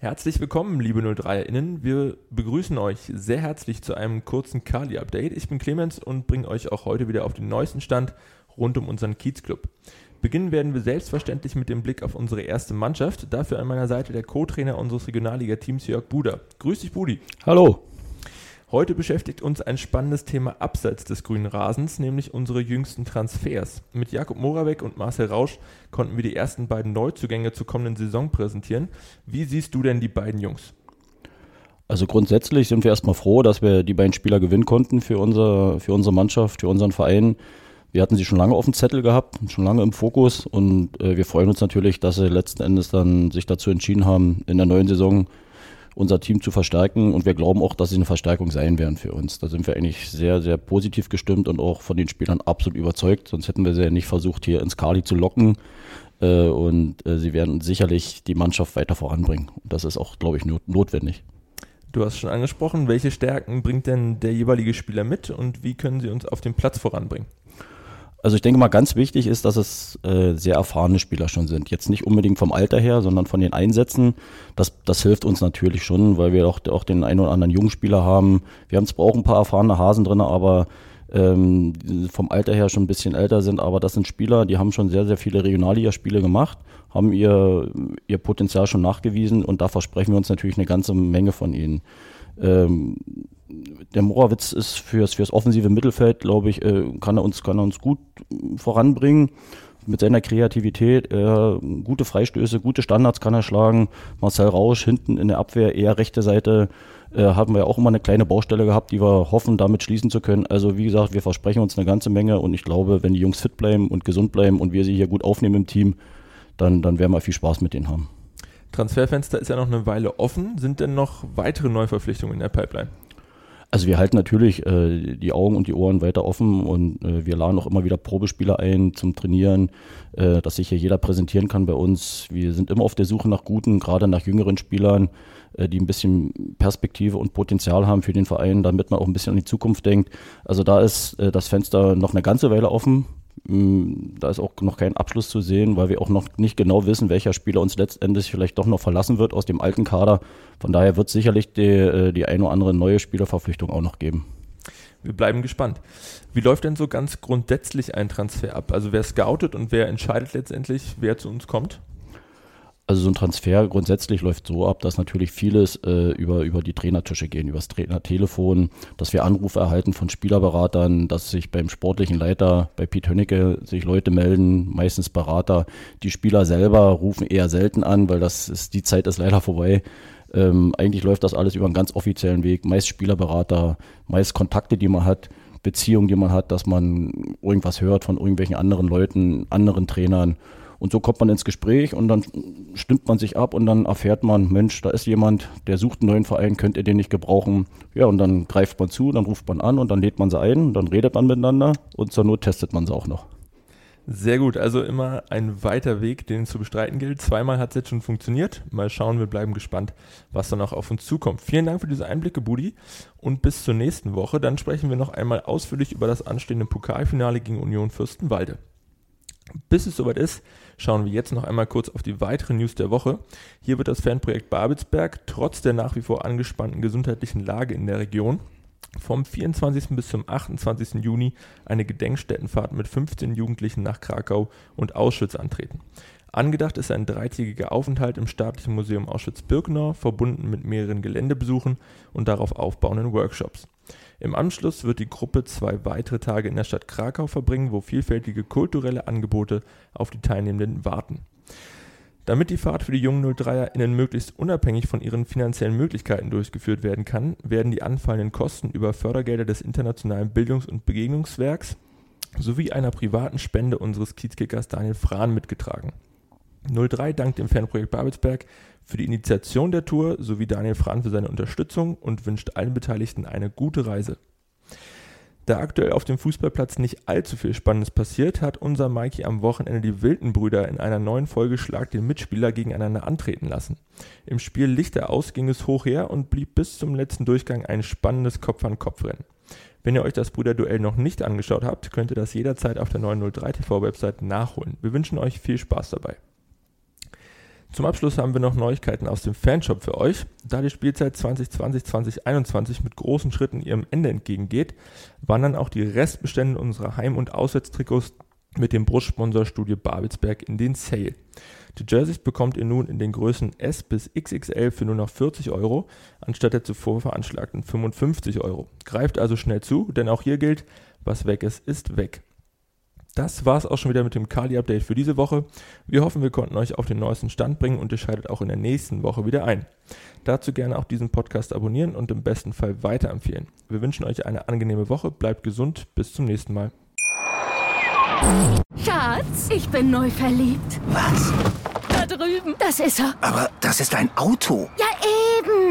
Herzlich willkommen, liebe 03erInnen. Wir begrüßen euch sehr herzlich zu einem kurzen Kali-Update. Ich bin Clemens und bringe euch auch heute wieder auf den neuesten Stand rund um unseren Kiezclub. Beginnen werden wir selbstverständlich mit dem Blick auf unsere erste Mannschaft. Dafür an meiner Seite der Co-Trainer unseres Regionalliga-Teams Jörg Buder. Grüß dich, Budi. Hallo. Heute beschäftigt uns ein spannendes Thema abseits des grünen Rasens, nämlich unsere jüngsten Transfers. Mit Jakob Moravec und Marcel Rausch konnten wir die ersten beiden Neuzugänge zur kommenden Saison präsentieren. Wie siehst du denn die beiden Jungs? Also grundsätzlich sind wir erstmal froh, dass wir die beiden Spieler gewinnen konnten für, unser, für unsere Mannschaft, für unseren Verein. Wir hatten sie schon lange auf dem Zettel gehabt, schon lange im Fokus und äh, wir freuen uns natürlich, dass sie letzten Endes dann sich dazu entschieden haben, in der neuen Saison unser Team zu verstärken und wir glauben auch, dass sie eine Verstärkung sein werden für uns. Da sind wir eigentlich sehr, sehr positiv gestimmt und auch von den Spielern absolut überzeugt, sonst hätten wir sie ja nicht versucht, hier ins Kali zu locken. Äh, und äh, sie werden sicherlich die Mannschaft weiter voranbringen. Und das ist auch, glaube ich, notwendig. Du hast schon angesprochen, welche Stärken bringt denn der jeweilige Spieler mit und wie können sie uns auf dem Platz voranbringen? Also ich denke mal, ganz wichtig ist, dass es äh, sehr erfahrene Spieler schon sind. Jetzt nicht unbedingt vom Alter her, sondern von den Einsätzen. Das, das hilft uns natürlich schon, weil wir auch, auch den einen oder anderen jungen Spieler haben. Wir haben zwar auch ein paar erfahrene Hasen drin, aber ähm, vom Alter her schon ein bisschen älter sind. Aber das sind Spieler, die haben schon sehr, sehr viele Regionalligaspiele gemacht, haben ihr, ihr Potenzial schon nachgewiesen und da versprechen wir uns natürlich eine ganze Menge von ihnen. Ähm, der Morawitz ist fürs, fürs offensive Mittelfeld, glaube ich, äh, kann, er uns, kann er uns gut voranbringen. Mit seiner Kreativität, äh, gute Freistöße, gute Standards kann er schlagen. Marcel Rausch hinten in der Abwehr, eher rechte Seite, äh, haben wir auch immer eine kleine Baustelle gehabt, die wir hoffen, damit schließen zu können. Also wie gesagt, wir versprechen uns eine ganze Menge und ich glaube, wenn die Jungs fit bleiben und gesund bleiben und wir sie hier gut aufnehmen im Team, dann, dann werden wir viel Spaß mit denen haben. Transferfenster ist ja noch eine Weile offen. Sind denn noch weitere Neuverpflichtungen in der Pipeline? Also wir halten natürlich äh, die Augen und die Ohren weiter offen und äh, wir laden auch immer wieder Probespieler ein zum Trainieren, äh, dass sich hier jeder präsentieren kann bei uns. Wir sind immer auf der Suche nach guten, gerade nach jüngeren Spielern, äh, die ein bisschen Perspektive und Potenzial haben für den Verein, damit man auch ein bisschen an die Zukunft denkt. Also da ist äh, das Fenster noch eine ganze Weile offen. Mm, da ist auch noch kein Abschluss zu sehen, weil wir auch noch nicht genau wissen, welcher Spieler uns letztendlich vielleicht doch noch verlassen wird aus dem alten Kader. Von daher wird es sicherlich die, äh, die ein oder andere neue Spielerverpflichtung auch noch geben. Wir bleiben gespannt. Wie läuft denn so ganz grundsätzlich ein Transfer ab? Also wer scoutet und wer entscheidet letztendlich, wer zu uns kommt? Also so ein Transfer grundsätzlich läuft so ab, dass natürlich vieles äh, über, über die Trainertische gehen, über das Trainertelefon, dass wir Anrufe erhalten von Spielerberatern, dass sich beim sportlichen Leiter, bei Piet Hönnecke, sich Leute melden, meistens Berater. Die Spieler selber rufen eher selten an, weil das ist, die Zeit ist leider vorbei. Ähm, eigentlich läuft das alles über einen ganz offiziellen Weg, meist Spielerberater, meist Kontakte, die man hat. Beziehungen, die man hat, dass man irgendwas hört von irgendwelchen anderen Leuten, anderen Trainern und so kommt man ins Gespräch und dann stimmt man sich ab und dann erfährt man, Mensch, da ist jemand, der sucht einen neuen Verein, könnt ihr den nicht gebrauchen? Ja, und dann greift man zu, dann ruft man an und dann lädt man sie ein, dann redet man miteinander und zur Not testet man sie auch noch. Sehr gut, also immer ein weiter Weg, den zu bestreiten gilt. Zweimal hat es jetzt schon funktioniert. Mal schauen, wir bleiben gespannt, was dann auch auf uns zukommt. Vielen Dank für diese Einblicke, Budi. Und bis zur nächsten Woche. Dann sprechen wir noch einmal ausführlich über das anstehende Pokalfinale gegen Union Fürstenwalde. Bis es soweit ist, schauen wir jetzt noch einmal kurz auf die weiteren News der Woche. Hier wird das Fanprojekt Babelsberg trotz der nach wie vor angespannten gesundheitlichen Lage in der Region vom 24. bis zum 28. Juni eine Gedenkstättenfahrt mit 15 Jugendlichen nach Krakau und Auschwitz antreten. Angedacht ist ein dreitägiger Aufenthalt im Staatlichen Museum Auschwitz-Birkenau, verbunden mit mehreren Geländebesuchen und darauf aufbauenden Workshops. Im Anschluss wird die Gruppe zwei weitere Tage in der Stadt Krakau verbringen, wo vielfältige kulturelle Angebote auf die Teilnehmenden warten. Damit die Fahrt für die jungen 03erInnen möglichst unabhängig von ihren finanziellen Möglichkeiten durchgeführt werden kann, werden die anfallenden Kosten über Fördergelder des Internationalen Bildungs- und Begegnungswerks sowie einer privaten Spende unseres Kiezkickers Daniel Frahn mitgetragen. 03 dankt dem Fanprojekt Babelsberg für die Initiation der Tour sowie Daniel Frahn für seine Unterstützung und wünscht allen Beteiligten eine gute Reise. Da aktuell auf dem Fußballplatz nicht allzu viel Spannendes passiert, hat unser Mikey am Wochenende die Wildenbrüder in einer neuen Folge Schlag den Mitspieler gegeneinander antreten lassen. Im Spiel Lichter aus ging es hoch her und blieb bis zum letzten Durchgang ein spannendes Kopf-an-Kopf-Rennen. Wenn ihr euch das Brüderduell noch nicht angeschaut habt, könnt ihr das jederzeit auf der 903 TV Website nachholen. Wir wünschen euch viel Spaß dabei. Zum Abschluss haben wir noch Neuigkeiten aus dem Fanshop für euch. Da die Spielzeit 2020-2021 mit großen Schritten ihrem Ende entgegengeht, wandern auch die Restbestände unserer Heim- und Auswärtstrikots mit dem Brustsponsor Studio Babelsberg in den Sale. Die Jerseys bekommt ihr nun in den Größen S bis XXL für nur noch 40 Euro, anstatt der zuvor veranschlagten 55 Euro. Greift also schnell zu, denn auch hier gilt, was weg ist, ist weg. Das war's auch schon wieder mit dem Kali-Update für diese Woche. Wir hoffen, wir konnten euch auf den neuesten Stand bringen und ihr schaltet auch in der nächsten Woche wieder ein. Dazu gerne auch diesen Podcast abonnieren und im besten Fall weiterempfehlen. Wir wünschen euch eine angenehme Woche, bleibt gesund, bis zum nächsten Mal. Schatz, ich bin neu verliebt. Was? Da drüben. Das ist er. Aber das ist ein Auto. Ja,